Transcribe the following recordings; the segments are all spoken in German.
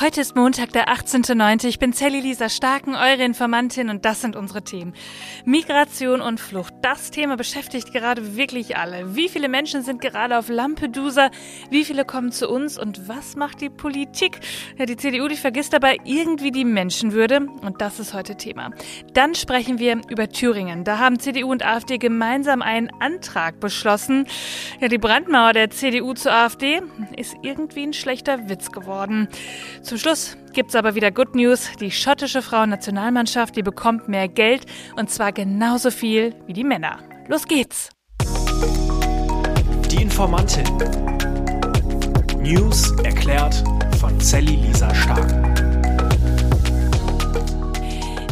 Heute ist Montag, der 18.09. Ich bin Sally Lisa Starken, eure Informantin und das sind unsere Themen. Migration und Flucht. Das Thema beschäftigt gerade wirklich alle. Wie viele Menschen sind gerade auf Lampedusa? Wie viele kommen zu uns? Und was macht die Politik? Ja, die CDU, die vergisst dabei irgendwie die Menschenwürde und das ist heute Thema. Dann sprechen wir über Thüringen. Da haben CDU und AfD gemeinsam einen Antrag beschlossen. Ja, die Brandmauer der CDU zur AfD ist irgendwie ein schlechter Witz geworden. Zum Schluss gibt's aber wieder Good News. Die schottische Frauennationalmannschaft, die bekommt mehr Geld und zwar genauso viel wie die Männer. Los geht's! Die Informantin. News erklärt von Sally Lisa Stark.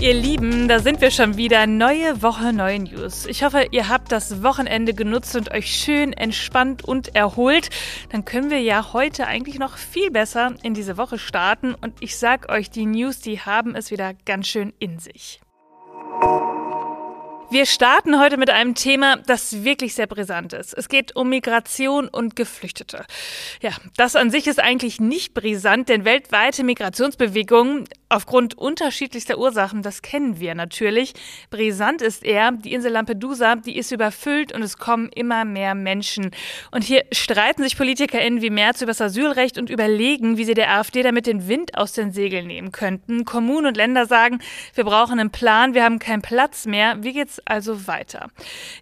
Ihr Lieben, da sind wir schon wieder. Neue Woche, neue News. Ich hoffe, ihr habt das Wochenende genutzt und euch schön entspannt und erholt. Dann können wir ja heute eigentlich noch viel besser in diese Woche starten. Und ich sag euch, die News, die haben es wieder ganz schön in sich. Wir starten heute mit einem Thema, das wirklich sehr brisant ist. Es geht um Migration und Geflüchtete. Ja, das an sich ist eigentlich nicht brisant, denn weltweite Migrationsbewegungen aufgrund unterschiedlichster Ursachen, das kennen wir natürlich. Brisant ist eher, die Insel Lampedusa, die ist überfüllt und es kommen immer mehr Menschen. Und hier streiten sich PolitikerInnen wie Merz über das Asylrecht und überlegen, wie sie der AfD damit den Wind aus den Segeln nehmen könnten. Kommunen und Länder sagen, wir brauchen einen Plan, wir haben keinen Platz mehr. Wie geht's also weiter.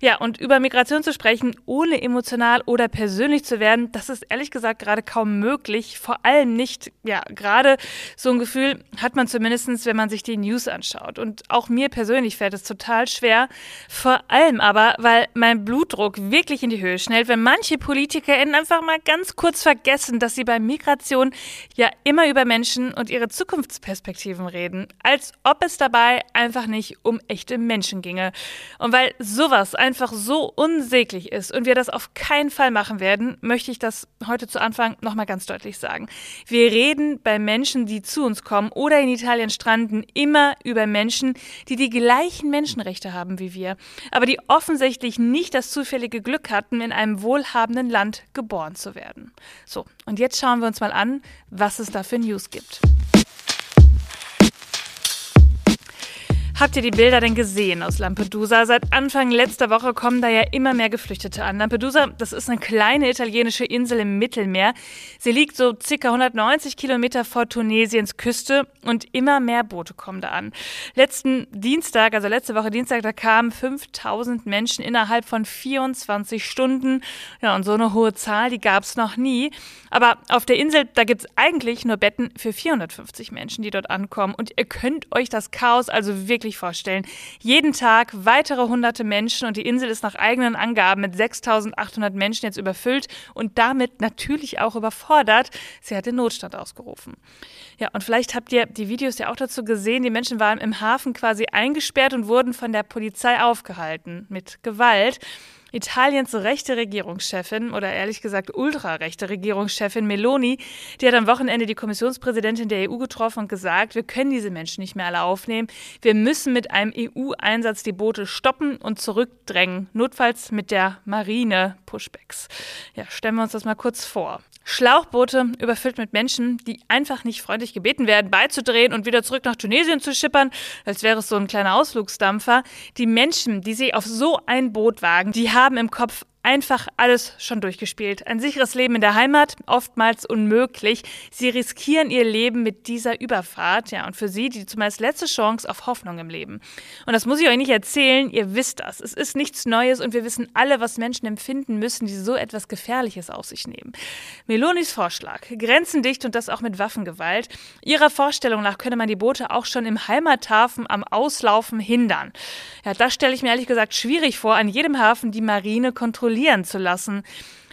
Ja, und über Migration zu sprechen, ohne emotional oder persönlich zu werden, das ist ehrlich gesagt gerade kaum möglich. Vor allem nicht, ja, gerade so ein Gefühl hat man zumindest, wenn man sich die News anschaut. Und auch mir persönlich fällt es total schwer. Vor allem aber, weil mein Blutdruck wirklich in die Höhe schnellt, wenn manche PolitikerInnen einfach mal ganz kurz vergessen, dass sie bei Migration ja immer über Menschen und ihre Zukunftsperspektiven reden. Als ob es dabei einfach nicht um echte Menschen ginge. Und weil sowas einfach so unsäglich ist und wir das auf keinen Fall machen werden, möchte ich das heute zu Anfang nochmal ganz deutlich sagen. Wir reden bei Menschen, die zu uns kommen oder in Italien stranden, immer über Menschen, die die gleichen Menschenrechte haben wie wir, aber die offensichtlich nicht das zufällige Glück hatten, in einem wohlhabenden Land geboren zu werden. So, und jetzt schauen wir uns mal an, was es da für News gibt. Habt ihr die Bilder denn gesehen aus Lampedusa? Seit Anfang letzter Woche kommen da ja immer mehr Geflüchtete an. Lampedusa, das ist eine kleine italienische Insel im Mittelmeer. Sie liegt so circa 190 Kilometer vor Tunesiens Küste und immer mehr Boote kommen da an. Letzten Dienstag, also letzte Woche Dienstag, da kamen 5000 Menschen innerhalb von 24 Stunden. Ja, und so eine hohe Zahl, die gab es noch nie. Aber auf der Insel, da gibt es eigentlich nur Betten für 450 Menschen, die dort ankommen. Und ihr könnt euch das Chaos also wirklich wirklich vorstellen. Jeden Tag weitere hunderte Menschen und die Insel ist nach eigenen Angaben mit 6800 Menschen jetzt überfüllt und damit natürlich auch überfordert. Sie hat den Notstand ausgerufen. Ja, und vielleicht habt ihr die Videos ja auch dazu gesehen. Die Menschen waren im Hafen quasi eingesperrt und wurden von der Polizei aufgehalten mit Gewalt. Italiens rechte Regierungschefin oder ehrlich gesagt ultrarechte Regierungschefin Meloni, die hat am Wochenende die Kommissionspräsidentin der EU getroffen und gesagt, wir können diese Menschen nicht mehr alle aufnehmen. Wir müssen mit einem EU-Einsatz die Boote stoppen und zurückdrängen, notfalls mit der Marine Pushbacks. Ja, stellen wir uns das mal kurz vor. Schlauchboote überfüllt mit Menschen, die einfach nicht freundlich gebeten werden, beizudrehen und wieder zurück nach Tunesien zu schippern, als wäre es so ein kleiner Ausflugsdampfer. Die Menschen, die sie auf so ein Boot wagen, die haben im Kopf einfach alles schon durchgespielt. Ein sicheres Leben in der Heimat, oftmals unmöglich. Sie riskieren ihr Leben mit dieser Überfahrt, ja, und für sie die zumeist letzte Chance auf Hoffnung im Leben. Und das muss ich euch nicht erzählen, ihr wisst das. Es ist nichts Neues und wir wissen alle, was Menschen empfinden müssen, die so etwas Gefährliches auf sich nehmen. Melonis Vorschlag, grenzendicht und das auch mit Waffengewalt. Ihrer Vorstellung nach könne man die Boote auch schon im Heimathafen am Auslaufen hindern. Ja, das stelle ich mir ehrlich gesagt schwierig vor, an jedem Hafen die Marine kontrollieren kontrollieren zu lassen.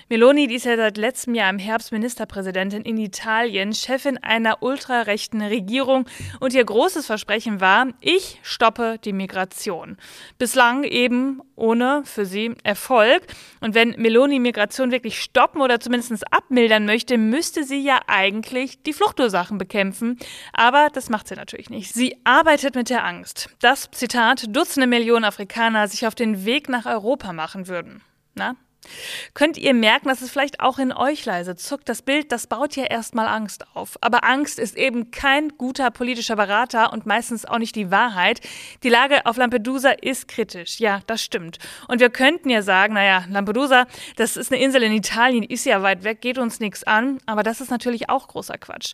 Meloni, die ist ja seit letztem Jahr im Herbst Ministerpräsidentin in Italien, Chefin einer ultrarechten Regierung und ihr großes Versprechen war, ich stoppe die Migration. Bislang eben ohne für sie Erfolg. Und wenn Meloni Migration wirklich stoppen oder zumindest abmildern möchte, müsste sie ja eigentlich die Fluchtursachen bekämpfen. Aber das macht sie natürlich nicht. Sie arbeitet mit der Angst, dass, Zitat, Dutzende Millionen Afrikaner sich auf den Weg nach Europa machen würden. Na, Könnt ihr merken, dass es vielleicht auch in euch leise zuckt? Das Bild, das baut ja erstmal Angst auf. Aber Angst ist eben kein guter politischer Berater und meistens auch nicht die Wahrheit. Die Lage auf Lampedusa ist kritisch. Ja, das stimmt. Und wir könnten ja sagen, naja, Lampedusa, das ist eine Insel in Italien, ist ja weit weg, geht uns nichts an. Aber das ist natürlich auch großer Quatsch.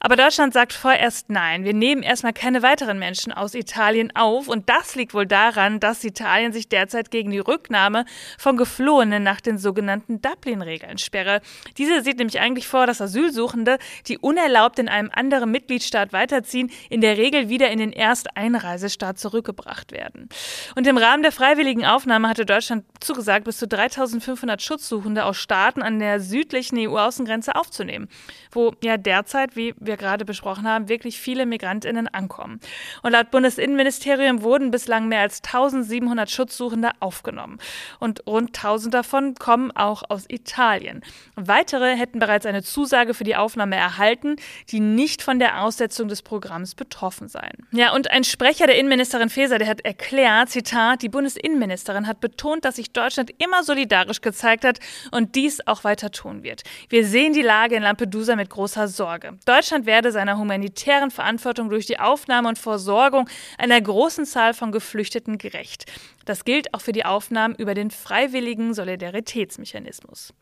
Aber Deutschland sagt vorerst nein. Wir nehmen erstmal keine weiteren Menschen aus Italien auf. Und das liegt wohl daran, dass Italien sich derzeit gegen die Rücknahme von Geflohenen nach den sogenannten Dublin-Regeln sperre. Diese sieht nämlich eigentlich vor, dass Asylsuchende, die unerlaubt in einem anderen Mitgliedstaat weiterziehen, in der Regel wieder in den Ersteinreisestaat zurückgebracht werden. Und im Rahmen der freiwilligen Aufnahme hatte Deutschland zugesagt, bis zu 3500 Schutzsuchende aus Staaten an der südlichen EU-Außengrenze aufzunehmen, wo ja derzeit, wie wir gerade besprochen haben, wirklich viele Migrantinnen ankommen. Und laut Bundesinnenministerium wurden bislang mehr als 1700 Schutzsuchende aufgenommen. Und rund 1000 davon kommen auch aus Italien. Weitere hätten bereits eine Zusage für die Aufnahme erhalten, die nicht von der Aussetzung des Programms betroffen seien. Ja, und ein Sprecher der Innenministerin Faeser, der hat erklärt, Zitat, die Bundesinnenministerin hat betont, dass sich Deutschland immer solidarisch gezeigt hat und dies auch weiter tun wird. Wir sehen die Lage in Lampedusa mit großer Sorge. Deutschland Deutschland werde seiner humanitären Verantwortung durch die Aufnahme und Versorgung einer großen Zahl von Geflüchteten gerecht. Das gilt auch für die Aufnahmen über den freiwilligen Solidaritätsmechanismus.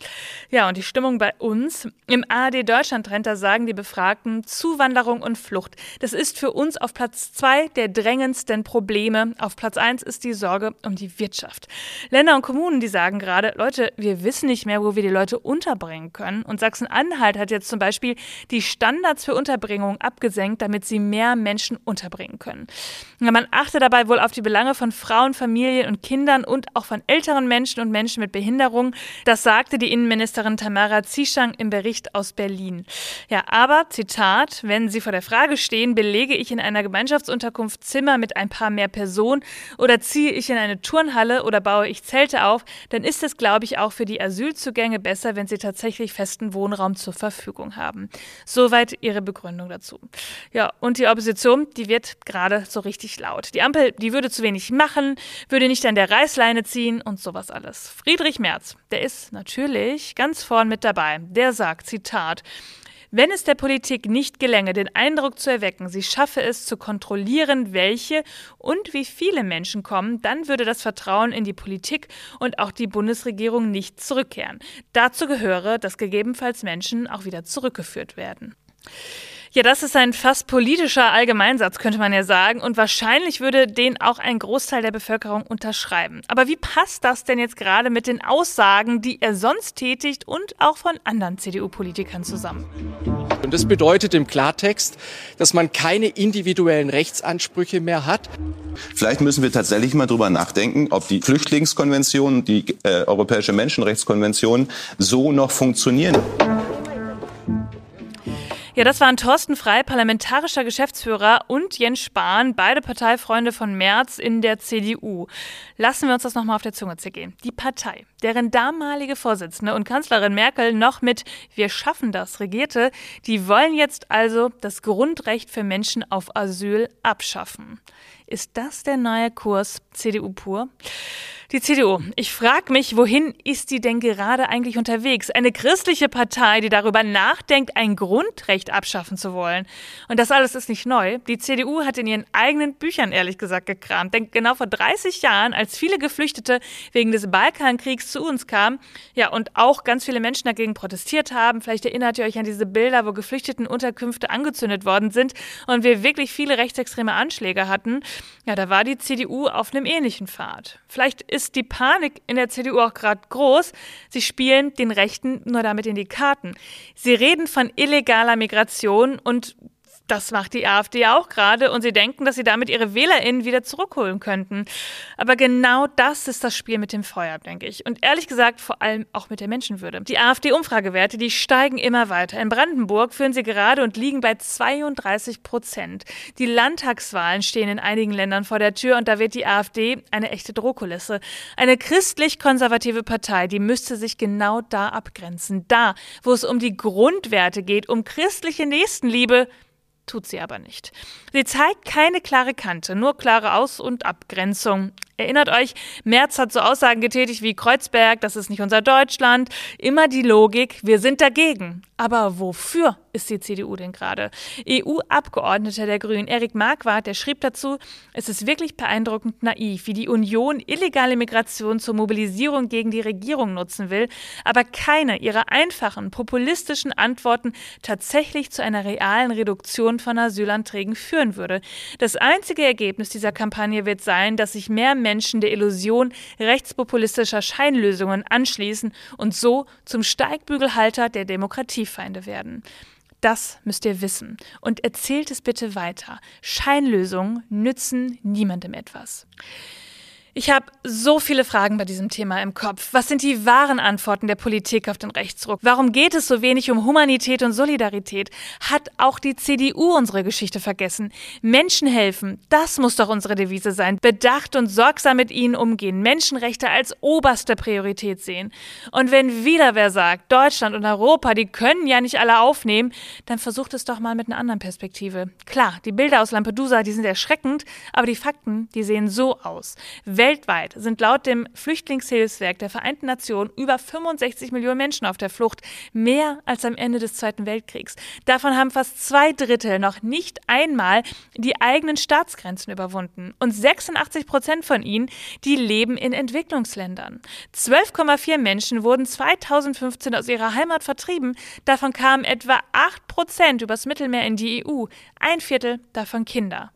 Ja, und die Stimmung bei uns im ARD Deutschland Trend, sagen die Befragten Zuwanderung und Flucht. Das ist für uns auf Platz zwei der drängendsten Probleme. Auf Platz eins ist die Sorge um die Wirtschaft. Länder und Kommunen, die sagen gerade, Leute, wir wissen nicht mehr, wo wir die Leute unterbringen können. Und Sachsen-Anhalt hat jetzt zum Beispiel die Standards für Unterbringung abgesenkt, damit sie mehr Menschen unterbringen können. Man achte dabei wohl auf die Belange von Frauen, Familien, Familien und Kindern und auch von älteren Menschen und Menschen mit Behinderung. Das sagte die Innenministerin Tamara Zieschang im Bericht aus Berlin. Ja, aber, Zitat, wenn Sie vor der Frage stehen, belege ich in einer Gemeinschaftsunterkunft Zimmer mit ein paar mehr Personen oder ziehe ich in eine Turnhalle oder baue ich Zelte auf, dann ist es, glaube ich, auch für die Asylzugänge besser, wenn sie tatsächlich festen Wohnraum zur Verfügung haben. Soweit ihre Begründung dazu. Ja, und die Opposition, die wird gerade so richtig laut. Die Ampel, die würde zu wenig machen, würde nicht an der Reißleine ziehen und sowas alles. Friedrich Merz, der ist natürlich ganz vorn mit dabei. Der sagt, Zitat, wenn es der Politik nicht gelänge, den Eindruck zu erwecken, sie schaffe es zu kontrollieren, welche und wie viele Menschen kommen, dann würde das Vertrauen in die Politik und auch die Bundesregierung nicht zurückkehren. Dazu gehöre, dass gegebenenfalls Menschen auch wieder zurückgeführt werden. Ja, das ist ein fast politischer Allgemeinsatz, könnte man ja sagen. Und wahrscheinlich würde den auch ein Großteil der Bevölkerung unterschreiben. Aber wie passt das denn jetzt gerade mit den Aussagen, die er sonst tätigt und auch von anderen CDU-Politikern zusammen? Und das bedeutet im Klartext, dass man keine individuellen Rechtsansprüche mehr hat. Vielleicht müssen wir tatsächlich mal drüber nachdenken, ob die Flüchtlingskonvention, die äh, Europäische Menschenrechtskonvention so noch funktionieren. Ja, das waren Thorsten Frei, parlamentarischer Geschäftsführer, und Jens Spahn, beide Parteifreunde von Merz in der CDU. Lassen wir uns das nochmal auf der Zunge zergehen. Die Partei, deren damalige Vorsitzende und Kanzlerin Merkel noch mit Wir schaffen das regierte, die wollen jetzt also das Grundrecht für Menschen auf Asyl abschaffen. Ist das der neue Kurs CDU pur? Die CDU. Ich frage mich, wohin ist die denn gerade eigentlich unterwegs? Eine christliche Partei, die darüber nachdenkt, ein Grundrecht abschaffen zu wollen. Und das alles ist nicht neu. Die CDU hat in ihren eigenen Büchern ehrlich gesagt gekramt. Denn genau vor 30 Jahren, als viele Geflüchtete wegen des Balkankriegs zu uns kamen, ja, und auch ganz viele Menschen dagegen protestiert haben, vielleicht erinnert ihr euch an diese Bilder, wo Geflüchtetenunterkünfte angezündet worden sind und wir wirklich viele rechtsextreme Anschläge hatten, ja, da war die CDU auf einem ähnlichen Pfad. Vielleicht die Panik in der CDU auch gerade groß. Sie spielen den Rechten nur damit in die Karten. Sie reden von illegaler Migration und das macht die AfD auch gerade und sie denken, dass sie damit ihre WählerInnen wieder zurückholen könnten. Aber genau das ist das Spiel mit dem Feuer, denke ich. Und ehrlich gesagt, vor allem auch mit der Menschenwürde. Die AfD-Umfragewerte, die steigen immer weiter. In Brandenburg führen sie gerade und liegen bei 32 Prozent. Die Landtagswahlen stehen in einigen Ländern vor der Tür und da wird die AfD eine echte Drohkulisse. Eine christlich-konservative Partei, die müsste sich genau da abgrenzen. Da, wo es um die Grundwerte geht, um christliche Nächstenliebe, tut sie aber nicht. Sie zeigt keine klare Kante, nur klare Aus- und Abgrenzung. Erinnert euch, Merz hat so Aussagen getätigt wie Kreuzberg, das ist nicht unser Deutschland. Immer die Logik, wir sind dagegen. Aber wofür ist die CDU denn gerade? EU-Abgeordneter der Grünen Erik Marquardt, der schrieb dazu, es ist wirklich beeindruckend naiv, wie die Union illegale Migration zur Mobilisierung gegen die Regierung nutzen will, aber keine ihrer einfachen, populistischen Antworten tatsächlich zu einer realen Reduktion von Asylanträgen führen würde. Das einzige Ergebnis dieser Kampagne wird sein, dass sich mehr Menschen der Illusion rechtspopulistischer Scheinlösungen anschließen und so zum Steigbügelhalter der Demokratie Feinde werden. Das müsst ihr wissen. Und erzählt es bitte weiter. Scheinlösungen nützen niemandem etwas. Ich habe so viele Fragen bei diesem Thema im Kopf. Was sind die wahren Antworten der Politik auf den Rechtsruck? Warum geht es so wenig um Humanität und Solidarität? Hat auch die CDU unsere Geschichte vergessen? Menschen helfen, das muss doch unsere Devise sein. Bedacht und sorgsam mit ihnen umgehen, Menschenrechte als oberste Priorität sehen. Und wenn wieder wer sagt, Deutschland und Europa, die können ja nicht alle aufnehmen, dann versucht es doch mal mit einer anderen Perspektive. Klar, die Bilder aus Lampedusa, die sind erschreckend, aber die Fakten, die sehen so aus. Weltweit sind laut dem Flüchtlingshilfswerk der Vereinten Nationen über 65 Millionen Menschen auf der Flucht, mehr als am Ende des Zweiten Weltkriegs. Davon haben fast zwei Drittel noch nicht einmal die eigenen Staatsgrenzen überwunden. Und 86 Prozent von ihnen, die leben in Entwicklungsländern. 12,4 Menschen wurden 2015 aus ihrer Heimat vertrieben. Davon kamen etwa 8 Prozent übers Mittelmeer in die EU. Ein Viertel davon Kinder.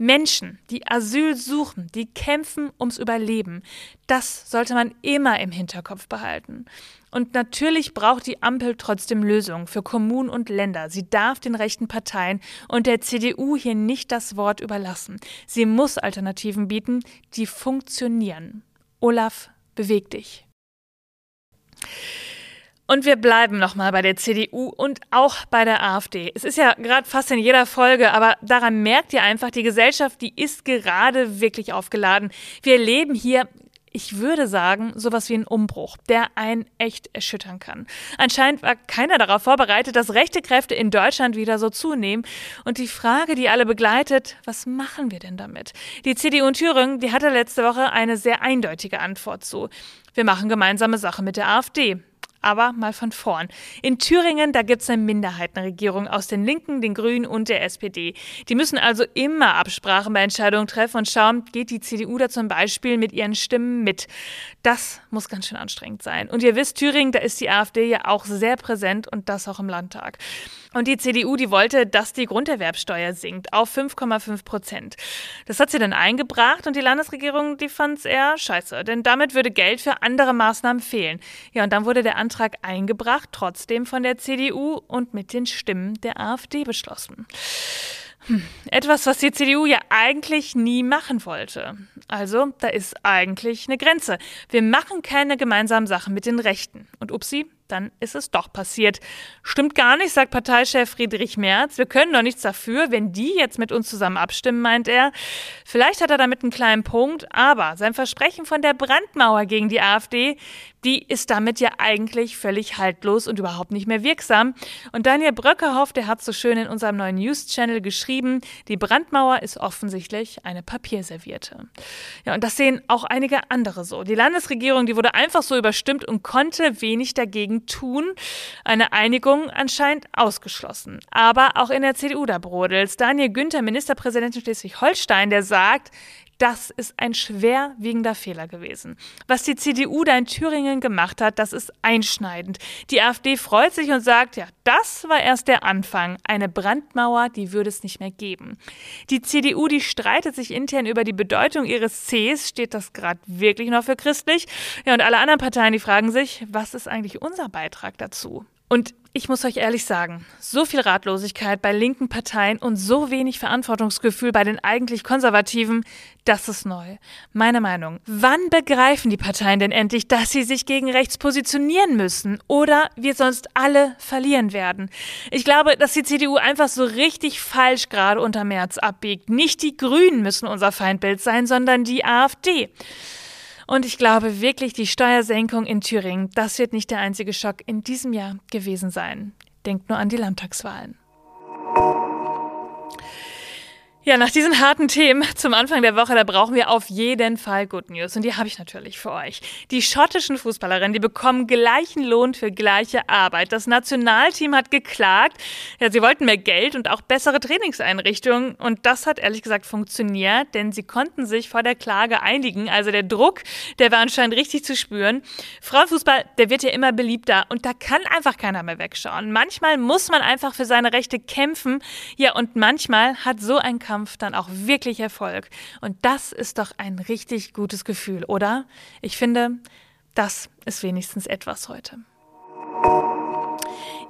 Menschen, die Asyl suchen, die kämpfen ums Überleben, das sollte man immer im Hinterkopf behalten. Und natürlich braucht die Ampel trotzdem Lösungen für Kommunen und Länder. Sie darf den rechten Parteien und der CDU hier nicht das Wort überlassen. Sie muss Alternativen bieten, die funktionieren. Olaf, beweg dich. Und wir bleiben nochmal bei der CDU und auch bei der AfD. Es ist ja gerade fast in jeder Folge, aber daran merkt ihr einfach, die Gesellschaft, die ist gerade wirklich aufgeladen. Wir erleben hier ich würde sagen, sowas wie ein Umbruch, der einen echt erschüttern kann. Anscheinend war keiner darauf vorbereitet, dass rechte Kräfte in Deutschland wieder so zunehmen. Und die Frage, die alle begleitet, was machen wir denn damit? Die CDU in Thüringen, die hatte letzte Woche eine sehr eindeutige Antwort zu. Wir machen gemeinsame Sache mit der AfD. Aber mal von vorn. In Thüringen, da gibt es eine Minderheitenregierung aus den Linken, den Grünen und der SPD. Die müssen also immer Absprachen bei Entscheidungen treffen und schauen, geht die CDU da zum Beispiel mit ihren Stimmen mit. Das muss ganz schön anstrengend sein. Und ihr wisst, Thüringen, da ist die AfD ja auch sehr präsent und das auch im Landtag. Und die CDU, die wollte, dass die Grunderwerbsteuer sinkt auf 5,5 Prozent. Das hat sie dann eingebracht und die Landesregierung, die fand es eher scheiße, denn damit würde Geld für andere Maßnahmen fehlen. Ja, und dann wurde der Antrag eingebracht, trotzdem von der CDU und mit den Stimmen der AfD beschlossen. Hm, etwas, was die CDU ja eigentlich nie machen wollte. Also, da ist eigentlich eine Grenze. Wir machen keine gemeinsamen Sachen mit den Rechten. Und upsi, dann ist es doch passiert. Stimmt gar nicht, sagt Parteichef Friedrich Merz. Wir können doch nichts dafür, wenn die jetzt mit uns zusammen abstimmen, meint er. Vielleicht hat er damit einen kleinen Punkt, aber sein Versprechen von der Brandmauer gegen die AfD, die ist damit ja eigentlich völlig haltlos und überhaupt nicht mehr wirksam. Und Daniel Bröckerhoff, der hat so schön in unserem neuen News-Channel geschrieben, die Brandmauer ist offensichtlich eine Papierservierte. Ja, und das sehen auch einige andere so. Die Landesregierung, die wurde einfach so überstimmt und konnte wenig dagegen tun. Eine Einigung anscheinend ausgeschlossen. Aber auch in der CDU da brodelt's. Daniel Günther, Ministerpräsident in Schleswig-Holstein, der sagt, das ist ein schwerwiegender Fehler gewesen. Was die CDU da in Thüringen gemacht hat, das ist einschneidend. Die AfD freut sich und sagt, ja, das war erst der Anfang. Eine Brandmauer, die würde es nicht mehr geben. Die CDU, die streitet sich intern über die Bedeutung ihres Cs. Steht das gerade wirklich noch für christlich? Ja, und alle anderen Parteien, die fragen sich, was ist eigentlich unser Beitrag dazu? Und ich muss euch ehrlich sagen, so viel Ratlosigkeit bei linken Parteien und so wenig Verantwortungsgefühl bei den eigentlich Konservativen, das ist neu. Meine Meinung. Wann begreifen die Parteien denn endlich, dass sie sich gegen rechts positionieren müssen oder wir sonst alle verlieren werden? Ich glaube, dass die CDU einfach so richtig falsch gerade unter März abbiegt. Nicht die Grünen müssen unser Feindbild sein, sondern die AfD. Und ich glaube wirklich, die Steuersenkung in Thüringen, das wird nicht der einzige Schock in diesem Jahr gewesen sein. Denkt nur an die Landtagswahlen. Ja, nach diesen harten Themen zum Anfang der Woche, da brauchen wir auf jeden Fall Good News. Und die habe ich natürlich für euch. Die schottischen Fußballerinnen, die bekommen gleichen Lohn für gleiche Arbeit. Das Nationalteam hat geklagt. Ja, sie wollten mehr Geld und auch bessere Trainingseinrichtungen. Und das hat ehrlich gesagt funktioniert, denn sie konnten sich vor der Klage einigen. Also der Druck, der war anscheinend richtig zu spüren. Frauenfußball, der wird ja immer beliebter und da kann einfach keiner mehr wegschauen. Manchmal muss man einfach für seine Rechte kämpfen. Ja, und manchmal hat so ein Kampf Kampf dann auch wirklich Erfolg. Und das ist doch ein richtig gutes Gefühl, oder? Ich finde, das ist wenigstens etwas heute.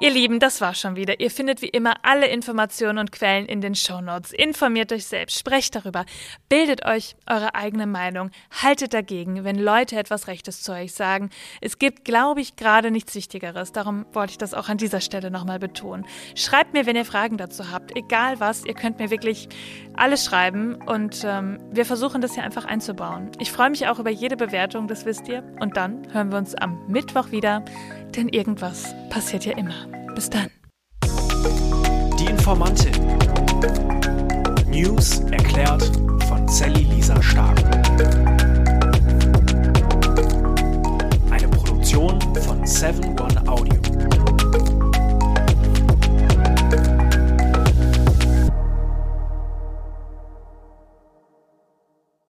Ihr Lieben, das war schon wieder. Ihr findet wie immer alle Informationen und Quellen in den Shownotes. Informiert euch selbst, sprecht darüber, bildet euch eure eigene Meinung, haltet dagegen, wenn Leute etwas Rechtes zu euch sagen. Es gibt, glaube ich, gerade nichts Wichtigeres. Darum wollte ich das auch an dieser Stelle nochmal betonen. Schreibt mir, wenn ihr Fragen dazu habt, egal was. Ihr könnt mir wirklich alles schreiben und ähm, wir versuchen das hier einfach einzubauen. Ich freue mich auch über jede Bewertung, das wisst ihr. Und dann hören wir uns am Mittwoch wieder, denn irgendwas passiert ja immer. Bis dann. Die Informantin. News erklärt von Sally Lisa Stark. Eine Produktion von 7 One Audio.